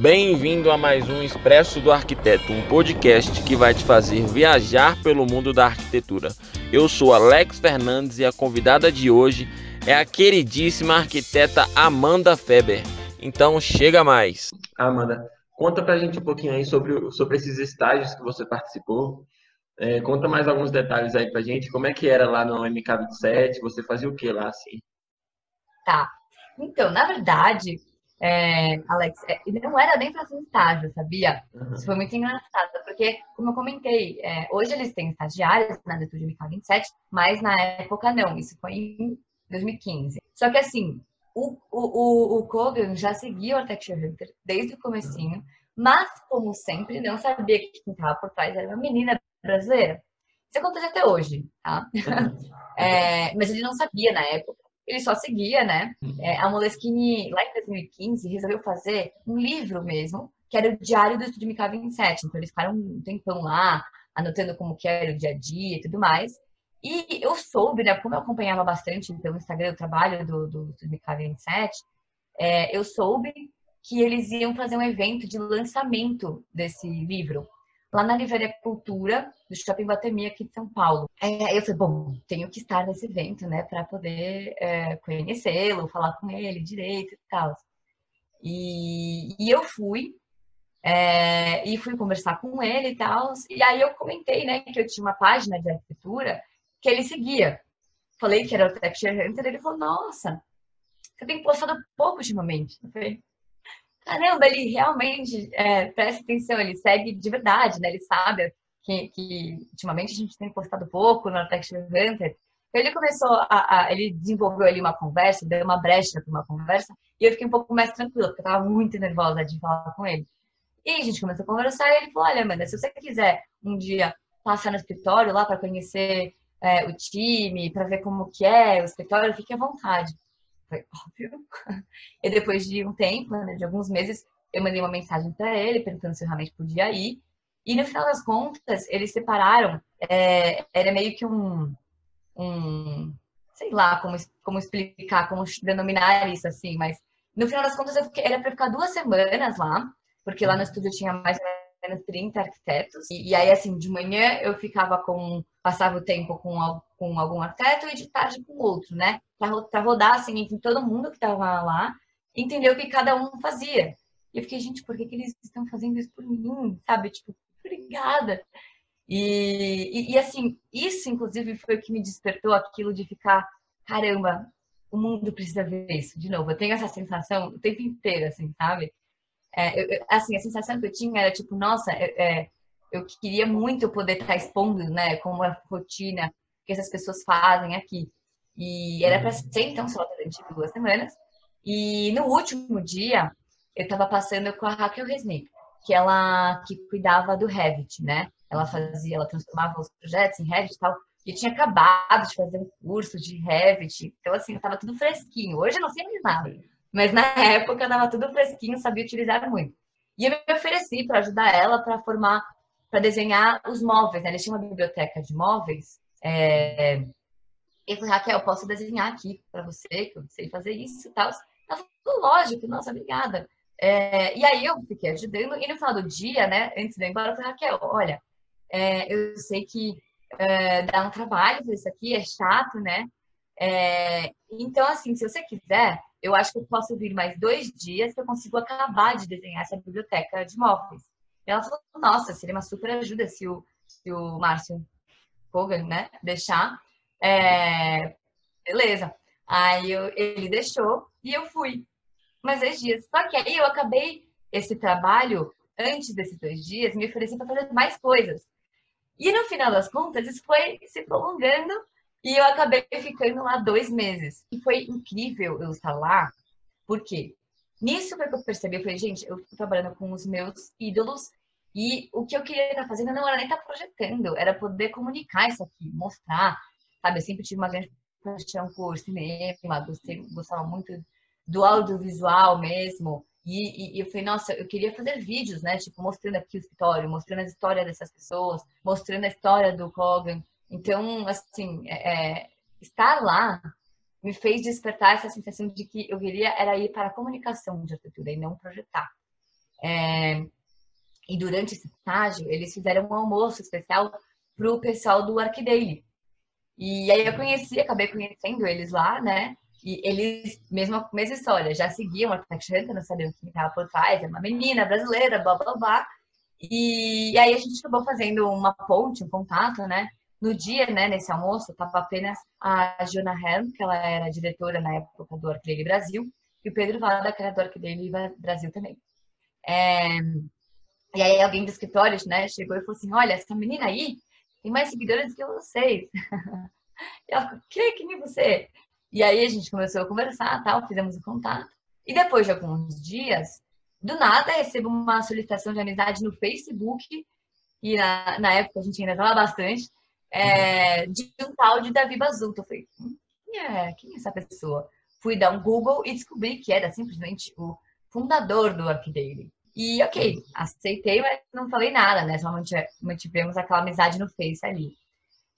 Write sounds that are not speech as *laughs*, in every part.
Bem-vindo a mais um Expresso do Arquiteto, um podcast que vai te fazer viajar pelo mundo da arquitetura. Eu sou Alex Fernandes e a convidada de hoje é a queridíssima arquiteta Amanda Feber. Então chega mais. Amanda, conta pra gente um pouquinho aí sobre, sobre esses estágios que você participou. É, conta mais alguns detalhes aí pra gente. Como é que era lá no MK27? Você fazia o que lá, assim? Tá. Então, na verdade, é, Alex, é, não era nem para ser estágio, sabia? Uhum. Isso foi muito engraçado, porque, como eu comentei, é, hoje eles têm estagiários na Estúdio MK27, mas na época não, isso foi em 2015. Só que assim, o, o, o, Kogan já seguia o Architecture Hunter desde o comecinho, mas, como sempre, não sabia que quem estava por trás era uma menina brasileira. Isso acontece até hoje, tá? *laughs* É, mas ele não sabia na época ele só seguia, né? Uhum. É, a Moleskine, lá em 2015, resolveu fazer um livro mesmo, que era o Diário do Estúdio MK27. Então, eles ficaram um tempão lá, anotando como que era o dia a dia e tudo mais. E eu soube, né, como eu acompanhava bastante pelo Instagram o trabalho do, do Estúdio MK27, é, eu soube que eles iam fazer um evento de lançamento desse livro lá na Livraria Cultura do Shopping Guatemi aqui de São Paulo. É, eu falei, bom, tenho que estar nesse evento, né, para poder é, conhecê-lo, falar com ele direito e tal. E, e eu fui, é, e fui conversar com ele e tal. E aí eu comentei, né, que eu tinha uma página de arquitetura que ele seguia. Falei que era o Texture Hunter, ele falou, nossa, você tem postado pouco ultimamente. Eu falei, caramba, ele realmente é, presta atenção, ele segue de verdade, né? Ele sabe que, que ultimamente a gente tem postado pouco no Architecture Hunter. Ele começou a, a, ele desenvolveu ali uma conversa, deu uma brecha para uma conversa, e eu fiquei um pouco mais tranquila, porque eu estava muito nervosa de falar com ele. E a gente começou a conversar e ele falou: Olha, Amanda, se você quiser um dia passar no escritório lá para conhecer é, o time, para ver como que é o escritório, fique à vontade. Foi óbvio. *laughs* E depois de um tempo, né, de alguns meses, eu mandei uma mensagem para ele perguntando se realmente podia ir. E no final das contas, eles separaram. É, era meio que um, um sei lá como, como explicar, como denominar isso assim, mas no final das contas eu fiquei, era para ficar duas semanas lá, porque lá no estúdio tinha mais ou menos 30 arquitetos. E, e, aí, assim, de manhã eu ficava com. Passava o tempo com, com algum arquiteto e de tarde com outro, né? Para rodar, assim, entre todo mundo que estava lá, entender o que cada um fazia. E eu fiquei, gente, por que, que eles estão fazendo isso por mim? Sabe? Tipo, obrigada. E, e, e, assim, isso inclusive foi o que me despertou aquilo de ficar, caramba, o mundo precisa ver isso. De novo, eu tenho essa sensação o tempo inteiro, assim, sabe? É, eu, assim, a sensação que eu tinha era tipo, nossa, é, eu queria muito poder estar expondo, né, como é a rotina que essas pessoas fazem aqui. E era para ser, então, só durante duas semanas. E no último dia, eu estava passando com a Raquel Resnick, que ela que cuidava do Revit, né? Ela fazia, ela transformava os projetos em Revit e tal. E eu tinha acabado de fazer um curso de Revit, então assim, estava tudo fresquinho. Hoje eu não sei mais nada. Mas na *laughs* época estava tudo fresquinho, sabia utilizar muito. E eu me ofereci para ajudar ela para formar, para desenhar os móveis. Né? Eles tinham uma biblioteca de móveis. É... Eu falei, Raquel, posso desenhar aqui para você, que eu sei fazer isso e tal. Ela falou, lógico, nossa, obrigada. É... E aí eu fiquei ajudando. E no final do dia, né, antes de ir embora, eu falei, Raquel, olha, é, eu sei que é, dá um trabalho fazer isso aqui, é chato, né? É, então, assim, se você quiser, eu acho que eu posso vir mais dois dias que eu consigo acabar de desenhar essa biblioteca de móveis. Ela falou, nossa, seria uma super ajuda se o, se o Márcio Kogan, né, deixar. É, beleza. Aí eu, ele deixou e eu fui. Mais dois dias. Só que aí eu acabei esse trabalho, antes desses dois dias, me ofereci para fazer mais coisas. E no final das contas, isso foi se prolongando e eu acabei ficando lá dois meses. E foi incrível eu estar lá, porque nisso que eu percebi, eu falei, gente, eu estou trabalhando com os meus ídolos e o que eu queria estar fazendo não era nem estar projetando, era poder comunicar isso aqui, mostrar, sabe? Eu sempre tive uma grande paixão por cinema, gostei, gostava muito do audiovisual mesmo. E, e, e, eu falei, nossa, eu queria fazer vídeos, né? Tipo, mostrando aqui o escritório, mostrando a história dessas pessoas, mostrando a história do Kogan. Então, assim, é, é, estar lá me fez despertar essa sensação de que eu queria era ir para a comunicação de arquitetura e não projetar. É, e durante esse estágio, eles fizeram um almoço especial para o pessoal do Arquidaily. E aí eu conheci, acabei conhecendo eles lá, né? E eles, mesma, mesma história, já seguiam a Hunter, não sabiam quem estava por trás, é uma menina brasileira, blá blá blá. E, e, aí a gente acabou fazendo uma ponte, um contato, né? No dia, né, nesse almoço, estava apenas a Jona Helm, que ela era diretora na época do Arclele Brasil, e o Pedro Vada, que era do Arclele Brasil também. É, e aí alguém do escritório, né, chegou e falou assim, olha, essa menina aí tem mais seguidores que vocês. *laughs* E ela falou, que, que nem você? E aí a gente começou a conversar, tal, fizemos o contato. E depois de alguns dias, do nada recebo uma solicitação de amizade no Facebook, e na, na época a gente ainda estava bastante, é, de um tal de Davi Bazuto. Eu falei, hum, quem é, quem é essa pessoa? Fui dar um Google e descobri que era simplesmente o fundador do Arquidaily. E ok, aceitei, mas não falei nada, né? Só mantivemos aquela amizade no Face ali.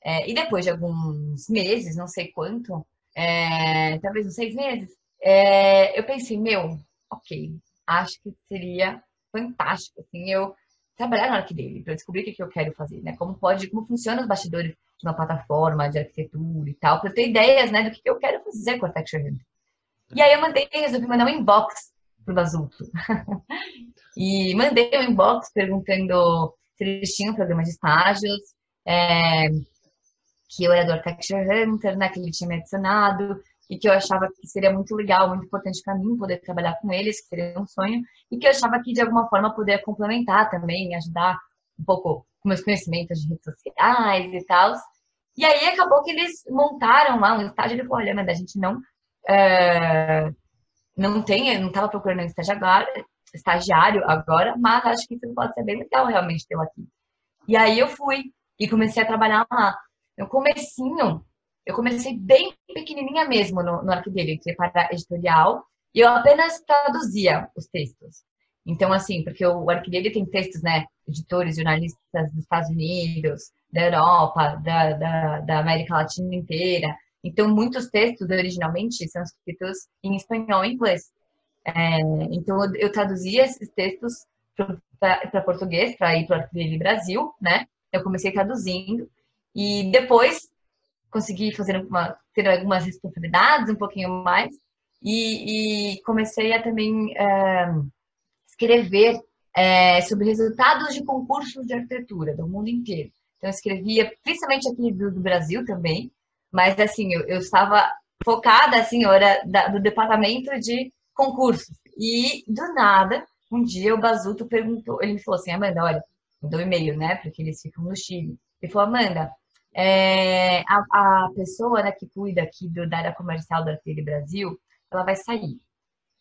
É, e depois de alguns meses, não sei quanto, é, talvez uns seis meses, é, eu pensei, meu, ok, acho que seria fantástico, assim, eu trabalhar na dele para descobrir o que, que eu quero fazer, né? Como pode, como funciona os bastidores de uma plataforma de arquitetura e tal, para ter ideias, né, do que, que eu quero fazer com a Architecture Hunter. E aí eu mandei, resolvi mandar um inbox pro Basulto. *laughs* e mandei um inbox perguntando se eles tinham programa de estágios, é, que eu era do Architecture Hunter, né, que ele tinha me adicionado, e que eu achava que seria muito legal, muito importante para mim poder trabalhar com eles, que seria um sonho, e que eu achava que de alguma forma poderia complementar também, ajudar um pouco com meus conhecimentos de redes sociais e tal. E aí acabou que eles montaram lá um estágio, ele falou, olha, mas a gente não é, não tem, não estava procurando um estagiário, estagiário agora, mas acho que isso pode ser bem legal realmente tê-lo aqui. E aí eu fui e comecei a trabalhar lá. No comecinho, eu comecei bem pequenininha mesmo no, no que é para editorial, e eu apenas traduzia os textos. Então, assim, porque o dele tem textos, né, editores, jornalistas dos Estados Unidos, da Europa, da, da, da América Latina inteira. Então, muitos textos originalmente são escritos em espanhol e inglês. É, então, eu, traduzia esses textos para português, para ir para o Brasil, né? Eu comecei traduzindo. E depois, consegui fazer uma, ter algumas responsabilidades um pouquinho mais e, e comecei a também é, escrever é, sobre resultados de concursos de arquitetura do mundo inteiro. Então, eu escrevia, principalmente aqui do, do Brasil também, mas assim, eu, eu, estava focada, assim, eu era da, do departamento de concursos. E, do nada, um dia o Bazuto perguntou, ele me falou assim, Amanda, olha, mandou um e-mail, né, porque eles ficam no Chile. Ele falou, Amanda, é, a, a, pessoa né, que cuida aqui do, da área comercial da Arteira Brasil, ela vai sair.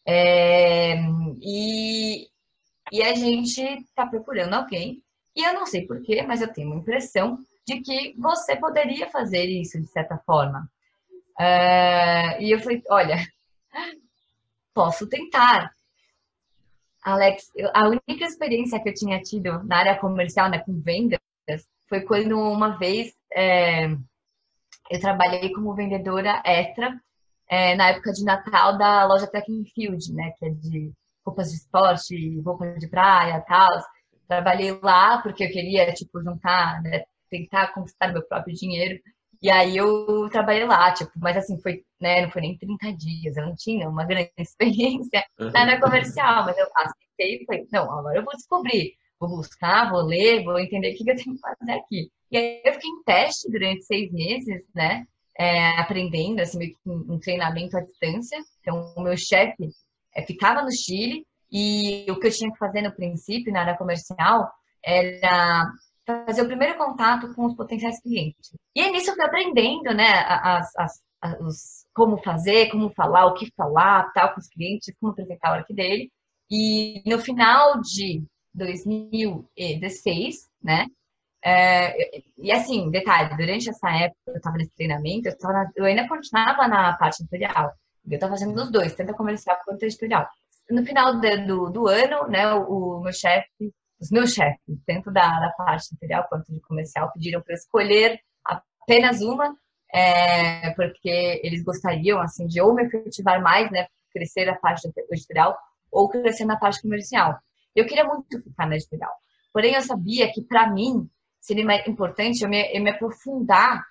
É, e, e a gente está procurando alguém, e eu não sei porquê, mas eu tenho uma impressão de que você poderia fazer isso de certa forma. É, e eu falei, olha, posso tentar. Alex, a única experiência que eu tinha tido na área comercial, né, com vendas, foi quando uma vez é, eu trabalhei como vendedora extra é, na época de Natal da loja Track Field, né? Que é de roupas de esporte, roupas de praia tal. Trabalhei lá porque eu queria, tipo, juntar, né, tentar conquistar meu próprio dinheiro. E aí eu trabalhei lá, tipo, mas assim, foi, né, não foi nem 30 dias, eu não tinha uma grande *laughs* experiência na área comercial, mas eu aceitei e falei, não, agora eu vou descobrir, vou buscar, vou ler, vou entender o que eu tenho que fazer aqui. E aí eu fiquei em teste durante seis meses, né? É, aprendendo, assim, meio que um treinamento à distância. Então, o meu chefe é, ficava no Chile e o que eu tinha que fazer no princípio, na área comercial, era fazer o primeiro contato com os potenciais clientes. E é nisso eu fui aprendendo, né, as, as, as, como fazer, como falar, o que falar, tal, com os clientes, como apresentar o arquivo dele. E no final de 2016, né, é, e assim, detalhe, durante essa época eu estava nesse treinamento, eu, tava, eu, ainda continuava na parte editorial. Eu estava fazendo os dois, tanto comercial quanto editorial. No final do, do, do ano, né, o, o meu chefe, os meus chefes, tanto da, da parte editorial quanto de comercial, pediram para eu escolher apenas uma, é, porque eles gostariam, assim, de ou me efetivar mais, né, crescer a parte editorial, ou crescer na parte comercial. Eu queria muito ficar na editorial. Porém, eu sabia que, para mim, seria importante eu me, eu me, aprofundar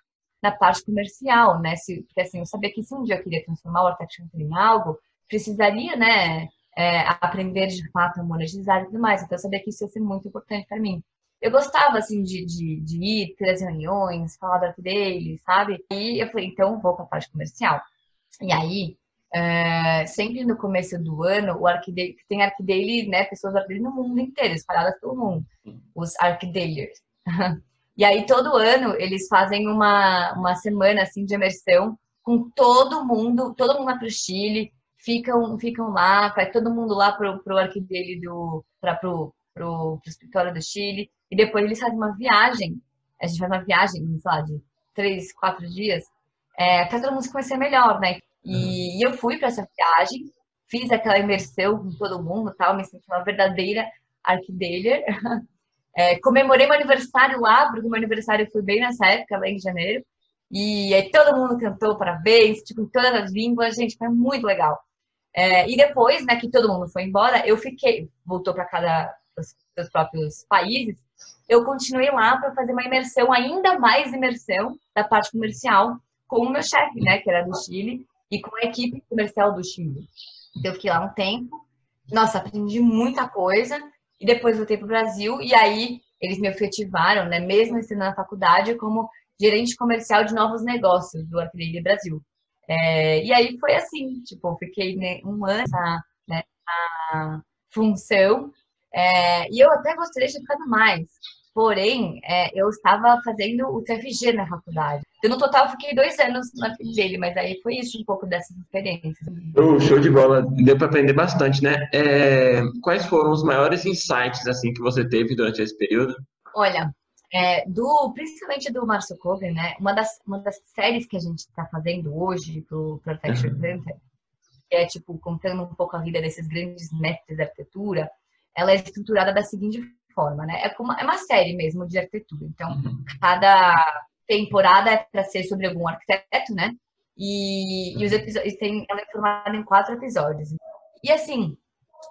na parte comercial, né? Se, porque, assim, eu sabia que se um dia eu queria transformar o Architecture em algo, precisaria, né, é, aprender de fato a monetizar e tudo mais. Então, eu sabia que isso ia ser muito importante para mim. Eu gostava, assim, de, de, de ir, ter as reuniões, falar da dele, sabe? E eu falei, então, vou para a parte comercial. E aí, é, sempre no começo do ano, o Arquidaily, tem Arquidaily, né, pessoas Arquidaily no mundo inteiro, espalhadas pelo mundo, os Arquidailers. *laughs* e aí, todo ano, eles fazem uma, uma semana, assim, de imersão com todo mundo, todo mundo vai para o Chile, ficam, ficam lá, vai todo mundo lá pro, pro Arquidaily do, para pro, pro, pro escritório do Chile, e depois eles fazem uma viagem, a gente faz uma viagem, sei lá, de três, quatro dias, é, para todo mundo se conhecer melhor, né? E, eu fui para essa viagem, fiz aquela imersão com todo mundo, tal, me senti uma verdadeira arquidealer. *laughs* É, comemorei meu aniversário lá, porque meu aniversário foi bem nessa época, lá em janeiro. E aí todo mundo cantou parabéns, tipo, em todas as línguas, gente, foi muito legal. É, e depois, né, que todo mundo foi embora, eu fiquei, voltou para cada dos seus próprios países, eu continuei lá para fazer uma imersão, ainda mais imersão da parte comercial com o meu chefe, né, que era do Chile, e com a equipe comercial do Chile. Então, eu fiquei lá um tempo. Nossa, aprendi muita coisa. E depois voltei para o Brasil. E aí, eles me efetivaram, né, mesmo ensinando na faculdade, como gerente comercial de novos negócios do Arquidelia Brasil. É, e aí foi assim, tipo, fiquei né, um ano nessa né, função. É, e eu até gostaria de ficado mais. Porém, é, eu estava fazendo o TFG na faculdade. Eu, no total, fiquei dois anos na dele, mas aí foi isso, um pouco dessas experiências. Oh, show de bola. Deu para aprender bastante, né? É, quais foram os maiores insights, assim, que você teve durante esse período? Olha, é, do, principalmente do Marcio Kogan, né? Uma das, uma das séries que a gente está fazendo hoje pro Protection uhum. Center, que é, tipo, contando um pouco a vida desses grandes mestres da arquitetura, ela é estruturada da seguinte forma, né? É uma, é uma série mesmo de arquitetura. Então, uhum. cada temporada é para ser sobre algum arquiteto, né? E, e os episódios tem, ela é formada em quatro episódios. E assim,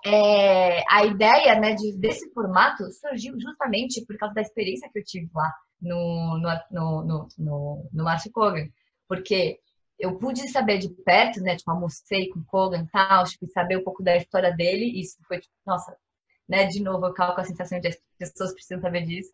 é, a ideia né, de, desse formato surgiu justamente por causa da experiência que eu tive lá no, no, no, no, no, Marcio Kogan. Porque eu pude saber de perto, né? Tipo, almocei com o Kogan e tal, tipo, saber um pouco da história dele. E isso foi, tipo, nossa, né? De novo, eu calo com a sensação de as pessoas precisam saber disso.